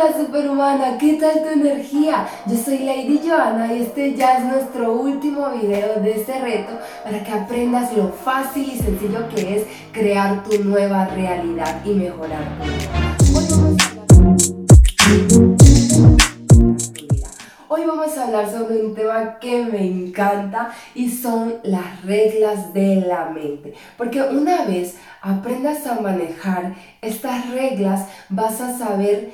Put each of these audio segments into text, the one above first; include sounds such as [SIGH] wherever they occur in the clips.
Hola superhumana, ¿qué tal tu energía? Yo soy Lady Joana y este ya es nuestro último video de este reto para que aprendas lo fácil y sencillo que es crear tu nueva realidad y mejorar Hoy vamos a hablar sobre un tema que me encanta y son las reglas de la mente. Porque una vez aprendas a manejar estas reglas, vas a saber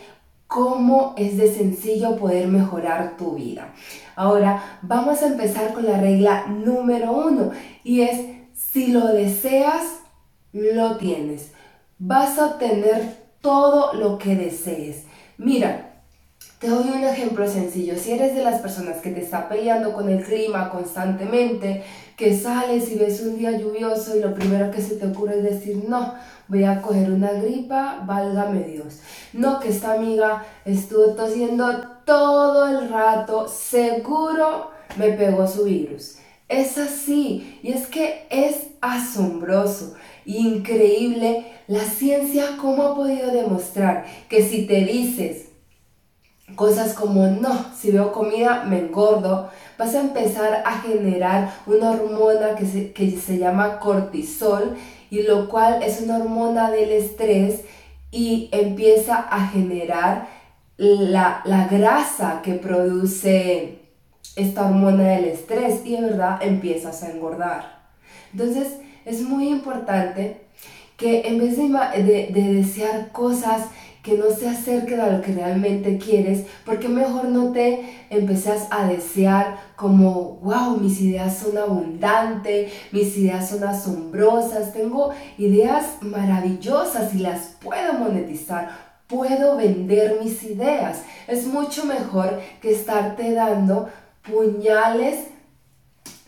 cómo es de sencillo poder mejorar tu vida. Ahora vamos a empezar con la regla número uno y es si lo deseas, lo tienes. Vas a obtener todo lo que desees. Mira, te doy un ejemplo sencillo. Si eres de las personas que te está peleando con el clima constantemente, que sales y ves un día lluvioso y lo primero que se te ocurre es decir, no, voy a coger una gripa, válgame Dios. No, que esta amiga estuvo tosiendo todo el rato, seguro me pegó su virus. Es así, y es que es asombroso, increíble la ciencia cómo ha podido demostrar que si te dices cosas como no, si veo comida me engordo, vas a empezar a generar una hormona que se, que se llama cortisol y lo cual es una hormona del estrés y empieza a generar la, la grasa que produce esta hormona del estrés y de verdad empiezas a engordar. Entonces es muy importante que en vez de, de, de desear cosas que no se acerquen a lo que realmente quieres, porque mejor no te empezás a desear como, wow, mis ideas son abundantes, mis ideas son asombrosas, tengo ideas maravillosas y las puedo monetizar, puedo vender mis ideas. Es mucho mejor que estarte dando puñales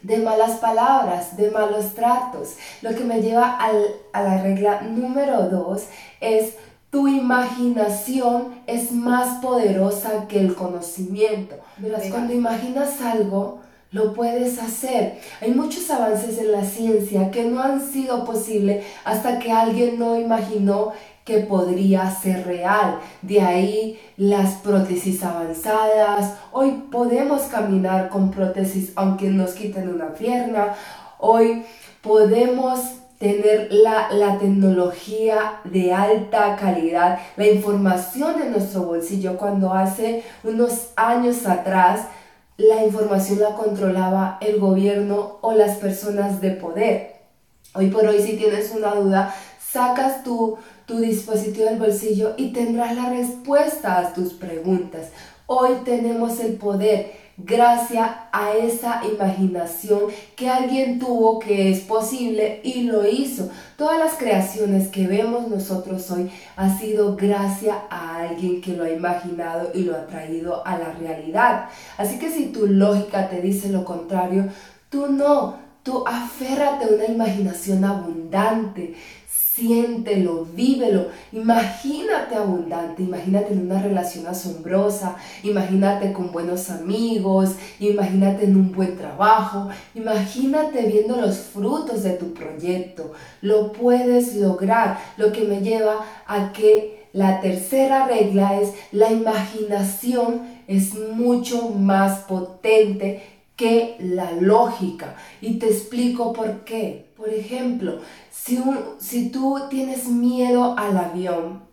de malas palabras, de malos tratos. Lo que me lleva a la regla número dos es tu imaginación es más poderosa que el conocimiento. Verás, cuando imaginas algo, lo puedes hacer. Hay muchos avances en la ciencia que no han sido posibles hasta que alguien no imaginó que podría ser real. De ahí las prótesis avanzadas. Hoy podemos caminar con prótesis aunque nos quiten una pierna. Hoy podemos tener la, la, tecnología de alta calidad, la información en nuestro bolsillo. Cuando hace unos años atrás la información la controlaba el gobierno o las personas de poder. Hoy por hoy si tienes una duda, sacas tu, tu dispositivo del bolsillo y tendrás la respuesta a tus preguntas. Hoy tenemos el poder gracias a esa imaginación que alguien tuvo que es posible y lo hizo. Todas las creaciones que vemos nosotros hoy ha sido gracias a alguien que lo ha imaginado y lo ha traído a la realidad. Así que si tu lógica te dice lo contrario, tú no, tú aférrate a una imaginación abundante siéntelo, vívelo, imagínate abundante, imagínate en una relación asombrosa, imagínate con buenos amigos, imagínate en un buen trabajo, imagínate viendo los frutos de tu proyecto, lo puedes lograr, lo que me lleva a que la tercera regla es la imaginación es mucho más potente que la lógica. Y te explico por qué. Por ejemplo, si, si tú tienes miedo al avión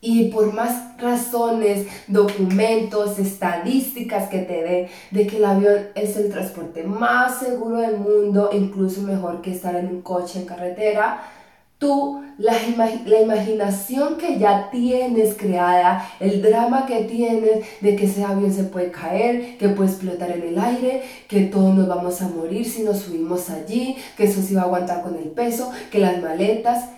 y por más razones, documentos, estadísticas que te den de que el avión es el transporte más seguro del mundo, incluso mejor que estar en un coche en carretera, tú, la, la, imaginación que ya tienes creada, el drama que tienes de que ese avión se puede caer, que puede explotar en el aire, que todos nos vamos a morir si nos subimos allí, que eso se va a aguantar con el peso, que las maletas,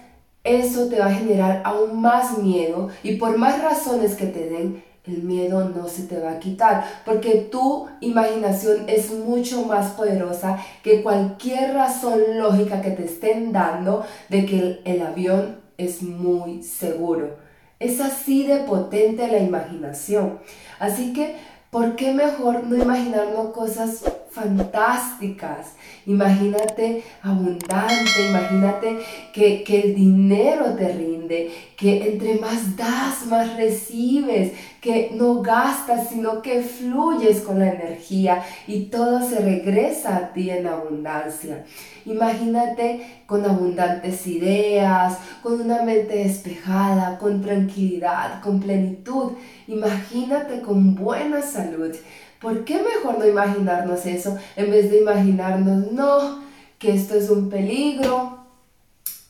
eso te va a generar aún más miedo. Y por más razones que te den, el miedo no se te va a quitar, porque tu imaginación es mucho más poderosa que cualquier razón lógica que te estén dando de que el, avión es muy seguro. Es así de potente la imaginación. Así que, ¿por qué mejor no imaginarnos cosas fantásticas. Imagínate abundante, imagínate que, que el dinero te rinde, que entre más das, más recibes, que no gastas, sino que fluyes con la energía y todo se regresa a ti en abundancia. Imagínate con abundantes ideas, con una mente despejada, con tranquilidad, con plenitud. Imagínate con buena salud. ¿Por qué mejor no imaginarnos eso en vez de imaginarnos, no, que esto es un peligro,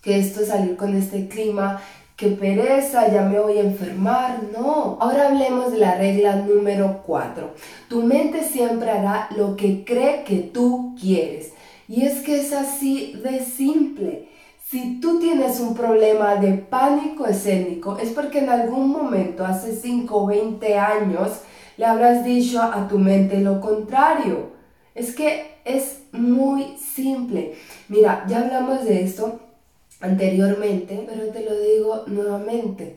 que esto es salir con este clima, que pereza, ya me voy a enfermar? No. Ahora hablemos de la regla número 4. Tu mente siempre hará lo que cree que tú quieres. Y es que es así de simple. Si tú tienes un problema de pánico escénico, es porque en algún momento, hace 5 o 20 años, le habrás dicho a tu mente lo contrario. Es que es muy simple. Mira, ya hablamos de esto anteriormente, pero te lo digo nuevamente.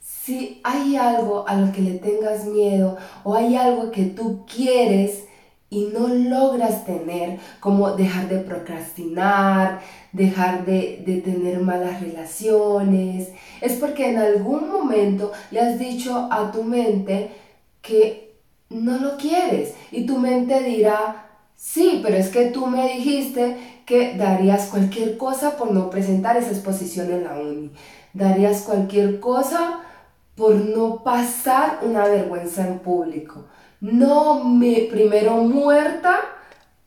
Si hay algo a lo que le tengas miedo o hay algo que tú quieres y no logras tener, como dejar de procrastinar, dejar de, de, tener malas relaciones, es porque en algún momento le has dicho a tu mente que no lo quieres y tu mente dirá, sí, pero es que tú me dijiste que darías cualquier cosa por no presentar esa exposición en la uni, darías cualquier cosa por no pasar una vergüenza en público no me primero muerta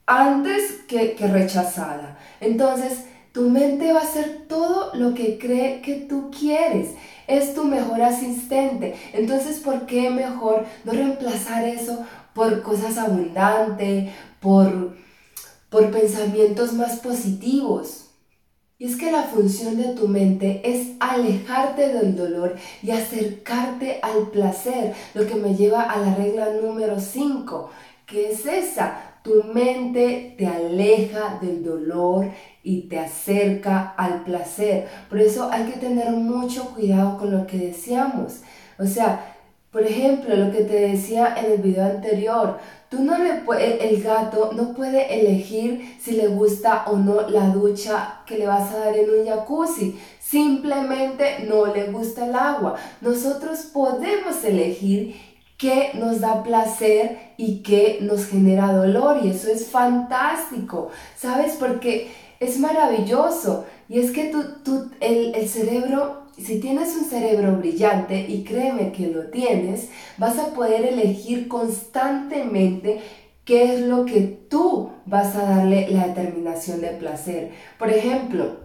antes que, que rechazada. Entonces, tu mente va a hacer todo lo que cree que tú quieres. Es tu mejor asistente. Entonces, ¿por qué mejor no reemplazar eso por cosas abundantes, por, por pensamientos más positivos? Y es que la función de tu mente es alejarte del dolor y acercarte al placer, lo que me lleva a la regla número 5, que es esa. Tu mente te aleja del dolor y te acerca al placer. Por eso hay que tener mucho cuidado con lo que deseamos. O sea, por ejemplo, lo que te decía en el video anterior, tú no le el gato no puede elegir si le gusta o no la ducha que le vas a dar en un jacuzzi. Simplemente no le gusta el agua. Nosotros podemos elegir qué nos da placer y qué nos genera dolor y eso es fantástico, ¿sabes? Porque es maravilloso y es que tú, tú el, el cerebro si tienes un cerebro brillante, y créeme que lo tienes, vas a poder elegir constantemente qué es lo que tú vas a darle la determinación de placer. Por ejemplo,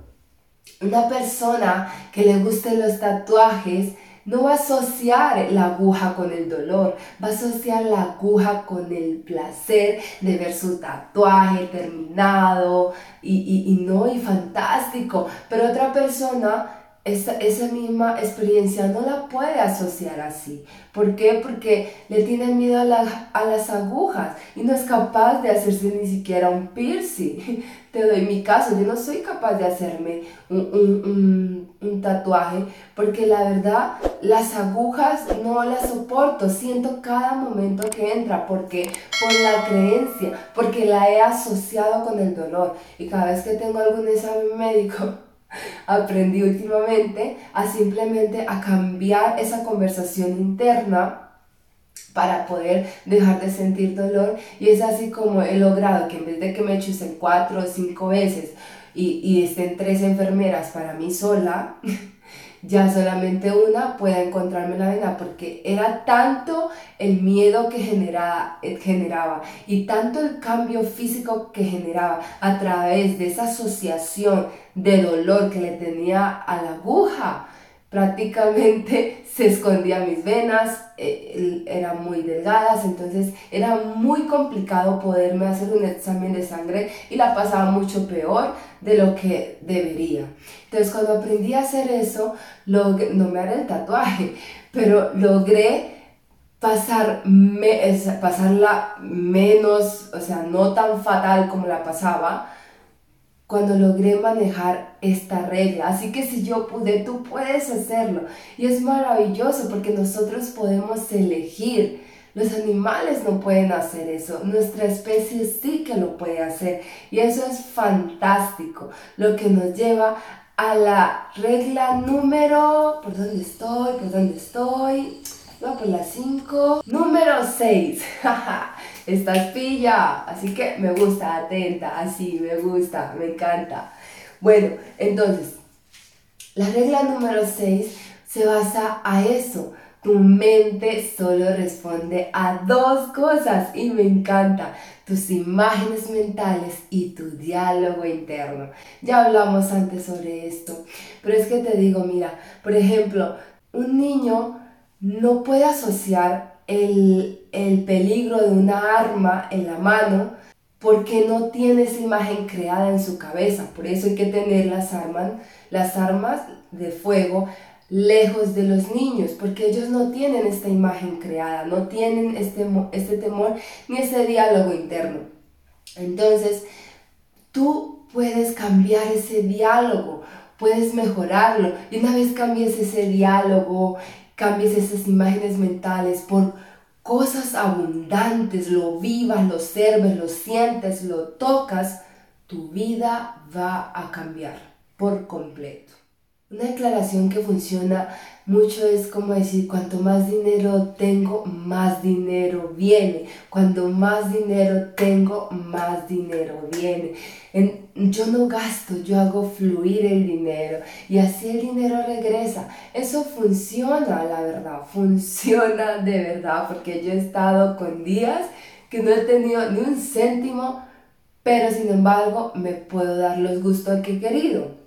una persona que le gusten los tatuajes, no va a asociar la aguja con el dolor, va a asociar la aguja con el placer de ver su tatuaje terminado y, y no, y fantástico. Pero otra persona esa, esa, misma experiencia no la puede asociar así. ¿Por qué? Porque le tiene miedo a, a, las agujas y no es capaz de hacerse ni siquiera un piercing. [LAUGHS] Te doy mi caso, yo no soy capaz de hacerme un, un, un, tatuaje porque la verdad las agujas no las soporto, siento cada momento que entra porque por la creencia, porque la he asociado con el dolor y cada vez que tengo algún examen médico aprendí últimamente a simplemente a cambiar esa conversación interna para poder dejar de sentir dolor. Y es así como he logrado que en vez de que me echen cuatro o cinco veces y, y estén tres enfermeras para mí sola, [LAUGHS] ya solamente una pueda encontrarme la vena, porque era tanto el miedo que generaba, eh, generaba y tanto el cambio físico que generaba a través de esa asociación de dolor que le tenía a la aguja prácticamente [LAUGHS] se escondía mis venas, eh, eran muy delgadas, entonces era muy complicado poderme hacer un examen de sangre y la pasaba mucho peor de lo que debería. Entonces cuando aprendí a hacer eso, no me haré el tatuaje, [LAUGHS] pero logré pasar pasarla menos, o sea, no tan fatal como la pasaba, cuando logré manejar esta regla. Así que si yo pude, tú puedes hacerlo. Y es maravilloso porque nosotros podemos elegir Los animales no pueden hacer eso, nuestra especie sí que lo puede hacer y eso es fantástico, lo que nos lleva a la regla número, ¿por dónde estoy? ¿Por dónde estoy? No, por la 5. Número 6. [LAUGHS] Estás pilla, así que me gusta, atenta, así, me gusta, me encanta. Bueno, entonces, la regla número 6 se basa a eso. Tu mente solo responde a dos cosas y me encanta. Tus imágenes mentales y tu diálogo interno. Ya hablamos antes sobre esto, pero es que te digo, mira, por ejemplo, un niño no puede asociar el, el peligro de una arma en la mano porque no tiene esa imagen creada en su cabeza. Por eso hay que tener las armas, las armas de fuego lejos de los niños, porque ellos no tienen esta imagen creada, no tienen este, este temor ni ese diálogo interno. Entonces, tú puedes cambiar ese diálogo, puedes mejorarlo. Y una vez cambies ese diálogo, cambies esas imágenes mentales por cosas abundantes, lo vivas, lo observes, lo sientes, lo tocas, tu vida va a cambiar por completo. Una declaración que funciona mucho es como decir, cuanto más dinero tengo, más dinero viene. Cuando más dinero tengo, más dinero viene. yo no gasto, yo hago fluir el dinero y así el dinero regresa. Eso funciona, la verdad, [LAUGHS] funciona de verdad, porque yo he estado con días que no he tenido ni un céntimo, pero sin embargo me puedo dar los gustos que he querido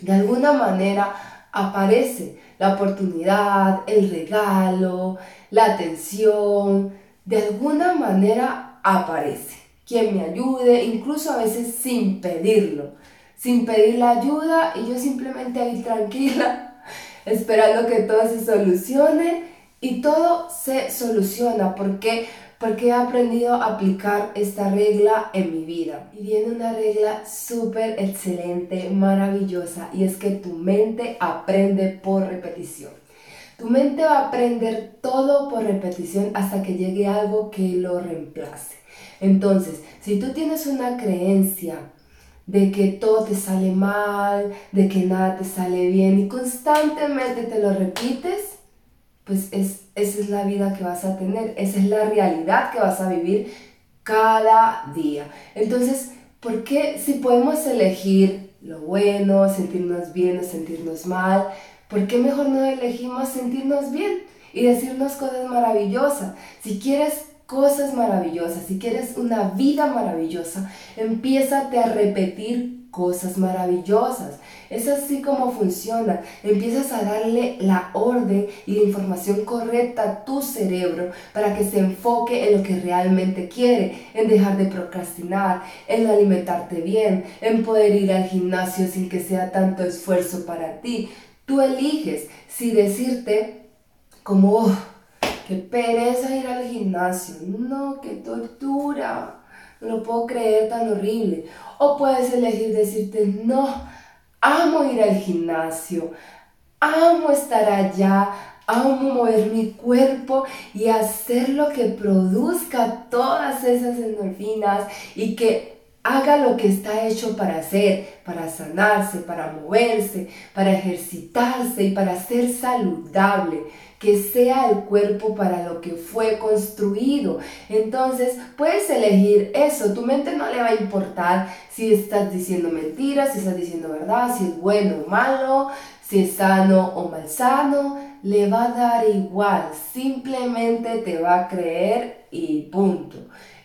de alguna manera aparece la oportunidad, el regalo, la atención, de alguna manera aparece. Quien me ayude, incluso a veces sin pedirlo, sin pedir la ayuda y yo simplemente ahí tranquila, [LAUGHS] esperando que todo se solucione y todo se soluciona porque porque he aprendido a aplicar esta regla en mi vida. Y viene una regla súper excelente, maravillosa, y es que tu mente aprende por repetición. Tu mente va a aprender todo por repetición hasta que llegue algo que lo reemplace. Entonces, si tú tienes una creencia de que todo te sale mal, de que nada te sale bien y constantemente te lo repites, pues es, esa es la vida que vas a tener, esa es la realidad que vas a vivir cada día. Entonces, ¿por qué si podemos elegir lo bueno, sentirnos bien o sentirnos mal, ¿por qué mejor no elegimos sentirnos bien y decirnos cosas maravillosas? Si quieres cosas maravillosas, si quieres una vida maravillosa, empiézate a repetir cosas maravillosas. Es así como funciona. Empiezas a darle la orden y la información correcta a tu cerebro para que se enfoque en lo que realmente quiere, en dejar de procrastinar, en alimentarte bien, en poder ir al gimnasio sin que sea tanto esfuerzo para ti. Tú eliges si decirte como, oh, qué pereza ir al gimnasio, no, qué tortura, no puedo creer tan horrible. O puedes elegir decirte, no, amo ir al gimnasio, amo estar allá, amo mover mi cuerpo y hacer lo que produzca todas esas endorfinas y que haga lo que está hecho para hacer, para sanarse, para moverse, para ejercitarse y para ser saludable que sea el cuerpo para lo que fue construido. Entonces puedes elegir eso, tu mente no le va a importar si estás diciendo mentiras, si estás diciendo verdad, si es bueno o malo, si es sano o malsano, le va a dar igual, simplemente te va a creer y punto.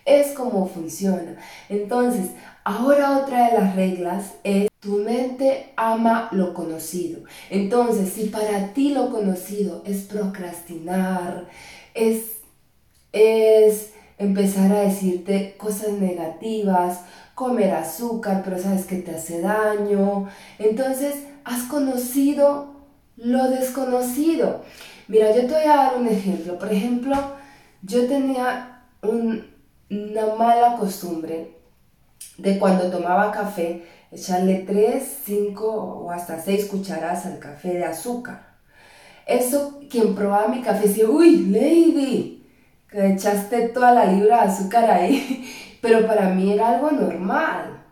Es como funciona. Entonces, ahora otra de las reglas es tu mente ama lo conocido. Entonces, si para ti lo conocido es procrastinar, es, es empezar a decirte cosas negativas, comer azúcar, pero sabes que te hace daño, entonces has conocido lo desconocido. Mira, yo te voy a dar un ejemplo. Por ejemplo, yo tenía una mala costumbre de cuando tomaba café, echarle 3, 5 o hasta 6 cucharadas al café de azúcar. Eso, quien probaba mi café decía, uy, Lady, que echaste toda la libra de azúcar ahí, [LAUGHS] pero para mí era algo normal.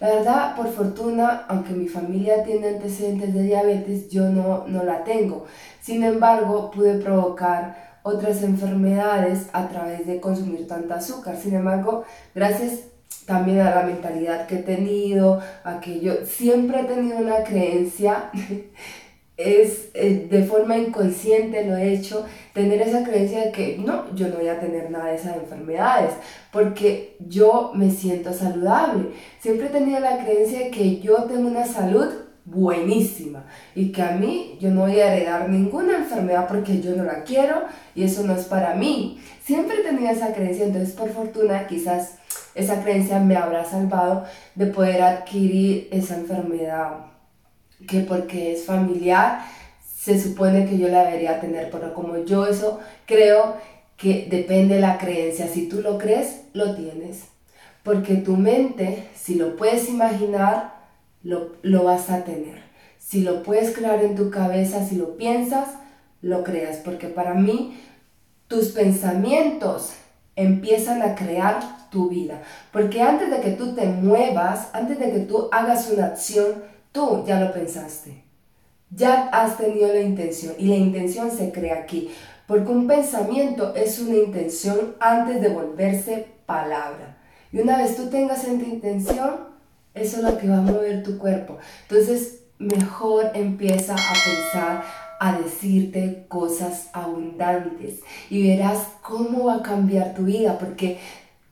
La verdad, por fortuna, aunque mi familia tiene antecedentes de diabetes, yo no, no la tengo. Sin embargo, pude provocar otras enfermedades a través de consumir tanta azúcar. Sin embargo, gracias también a la mentalidad que he tenido, a que yo siempre he tenido una creencia [LAUGHS] es eh, de forma inconsciente lo he hecho, tener esa creencia de que no, yo no voy a tener nada de esas enfermedades, porque yo me siento saludable. Siempre he tenido la creencia de que yo tengo una salud buenísima. Y que a mí yo no voy a heredar ninguna enfermedad porque yo no la quiero y eso no es para mí. Siempre he esa creencia, entonces por fortuna quizás esa creencia me habrá salvado de poder adquirir esa enfermedad que porque es familiar se supone que yo la debería tener, pero como yo eso creo que depende de la creencia, si tú lo crees, lo tienes, porque tu mente, si lo puedes imaginar, lo, lo vas a tener, si lo puedes crear en tu cabeza, si lo piensas, lo creas, porque para mí tus pensamientos empiezan a crear tu vida, porque antes de que tú te muevas, antes de que tú hagas una acción, Tú ya lo pensaste. Ya has tenido la intención y la intención se crea aquí. Porque un pensamiento es una intención antes de volverse palabra. Y una vez tú tengas esa intención, eso es lo que va a mover tu cuerpo. Entonces, mejor empieza a pensar, a decirte cosas abundantes y verás cómo va a cambiar tu vida porque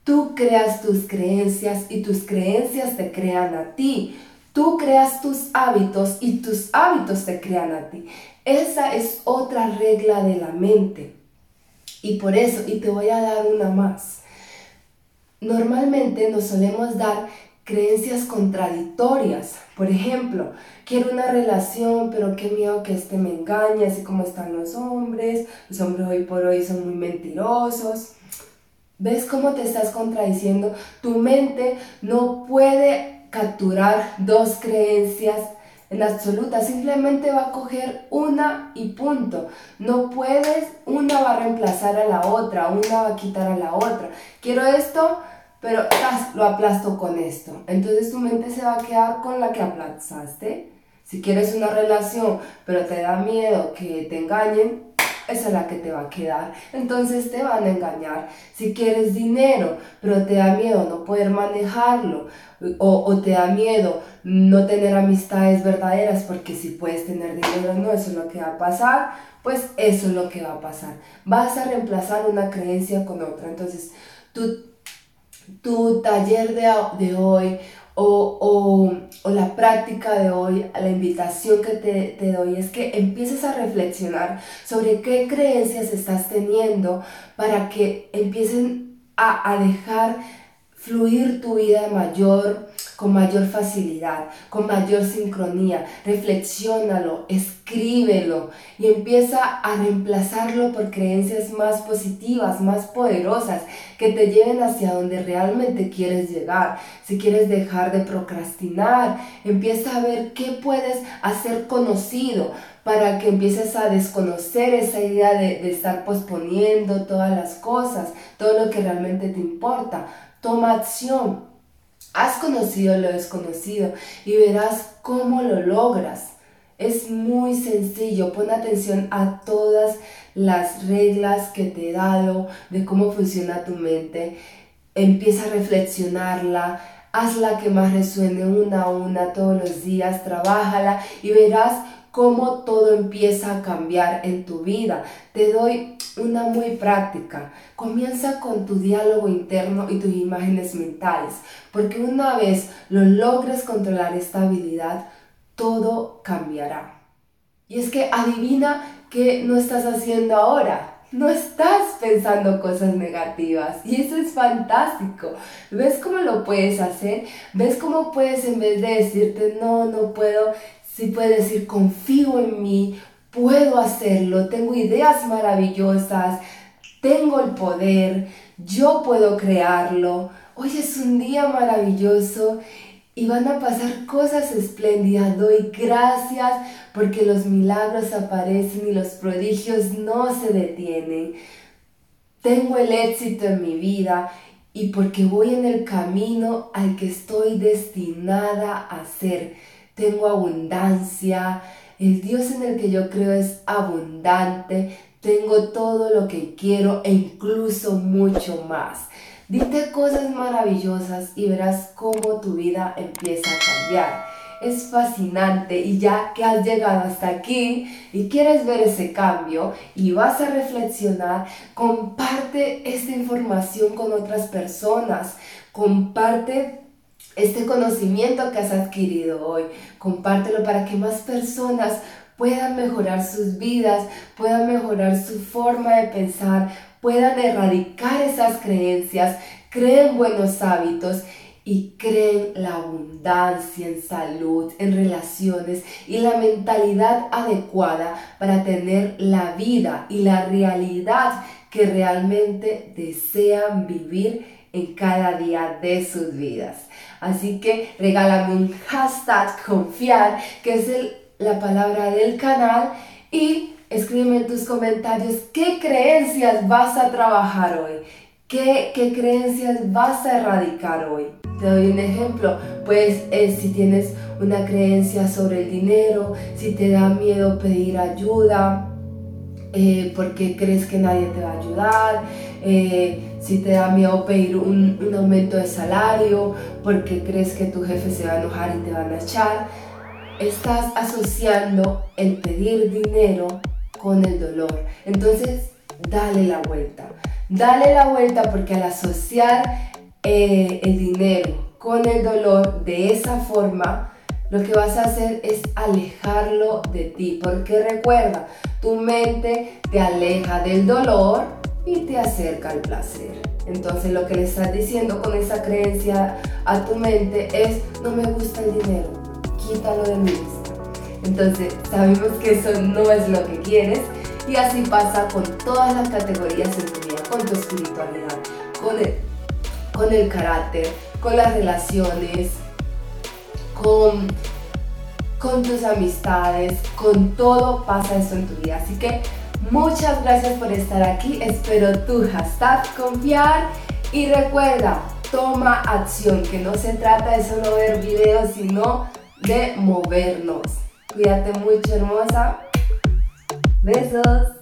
tú creas tus creencias y tus creencias te crean a ti. Tú creas tus hábitos y tus hábitos te crean a ti. Esa es otra regla de la mente. Y por eso, y te voy a dar una más. Normalmente nos solemos dar creencias contradictorias. Por ejemplo, quiero una relación, pero qué miedo que este me engañe, así como están los hombres. Los hombres hoy por hoy son muy mentirosos. ¿Ves cómo te estás contradiciendo? Tu mente no puede capturar dos creencias en absoluta, simplemente va a coger una y punto. No puedes, una va a reemplazar a la otra, una va a quitar a la otra. Quiero esto, pero lo aplasto con esto. Entonces tu mente se va a quedar con la que aplazaste. Si quieres una relación, pero te da miedo que te engañen, esa es la que te va a quedar. Entonces te van a engañar. Si quieres dinero, pero te da miedo no poder manejarlo, o, te da miedo no tener amistades verdaderas, porque si puedes tener dinero, no, eso es lo que va a pasar, pues eso es lo que va a pasar. Vas a reemplazar una creencia con otra. Entonces, tu, tu taller de, de hoy o, o, la práctica de hoy, la invitación que te, te, doy es que empieces a reflexionar sobre qué creencias estás teniendo para que empiecen a, a dejar fluir tu vida mayor, con mayor facilidad, con mayor sincronía. Reflexiónalo, escríbelo y empieza a reemplazarlo por creencias más positivas, más poderosas, que te lleven hacia donde realmente quieres llegar. Si quieres dejar de procrastinar, empieza a ver qué puedes hacer conocido para que empieces a desconocer esa idea de, de estar posponiendo todas las cosas, todo lo que realmente te importa Toma acción. Has conocido lo desconocido y verás cómo lo logras. Es muy sencillo, pon atención a todas las reglas que te he dado de cómo funciona tu mente. Empieza a reflexionarla, hazla que más resuene una a una todos los días, trabájala y verás cómo todo empieza a cambiar en tu vida. Te doy una muy práctica. Comienza con tu diálogo interno y tus imágenes mentales, porque una vez lo logres controlar esta habilidad, todo cambiará. Y es que adivina qué no estás haciendo ahora. No estás pensando cosas negativas y eso es fantástico. ¿Ves cómo lo puedes hacer? ¿Ves cómo puedes en vez de decirte no, no puedo, si puedes decir, confío en mí, puedo hacerlo, tengo ideas maravillosas, tengo el poder, yo puedo crearlo. Hoy es un día maravilloso y van a pasar cosas espléndidas. Doy gracias porque los milagros aparecen y los prodigios no se detienen. tengo el éxito en mi vida y porque voy en el camino al que estoy destinada a ser. Tengo abundancia, el Dios en el que yo creo es abundante, tengo todo lo que quiero e incluso mucho más. Dite cosas maravillosas y verás cómo tu vida empieza a cambiar. Es fascinante y ya que has llegado hasta aquí y quieres ver ese cambio y vas a reflexionar, comparte esta información con otras personas. Comparte este conocimiento que has adquirido hoy. Compártelo para que más personas puedan mejorar sus vidas, puedan mejorar su forma de pensar, puedan erradicar esas creencias, creen buenos hábitos y creen la abundancia en salud, en relaciones y la mentalidad adecuada para tener la vida y la realidad que realmente desean vivir en cada día de sus vidas. Así que regálame un hashtag confiar, que es la palabra del canal, y escríbeme en tus comentarios qué creencias vas a trabajar hoy, qué, qué creencias vas a erradicar hoy. Te doy un ejemplo, pues eh, si tienes una creencia sobre el dinero, si te da miedo pedir ayuda, eh, porque crees que nadie te va a ayudar, eh, si te da miedo pedir un, aumento de salario, porque crees que tu jefe se va a enojar y te van a echar, estás asociando el pedir dinero con el dolor. Entonces, dale la vuelta. Dale la vuelta porque al asociar eh, el dinero con el dolor de esa forma, lo que vas a hacer es alejarlo de ti. Porque recuerda, tu mente te aleja del dolor y te acerca al placer. Entonces lo que le estás diciendo con esa creencia a tu mente es, no me gusta el dinero, quítalo de vista. Entonces sabemos que eso no es lo que quieres y así pasa con todas las categorías en tu vida, con tu espiritualidad, con el con el carácter, con las relaciones, con, con tus amistades, con todo pasa eso en tu vida. Así que muchas gracias por estar aquí. Espero tu hashtag confiar y recuerda, toma acción, que no se trata de solo ver videos, sino de movernos. Cuídate mucho, hermosa. Besos.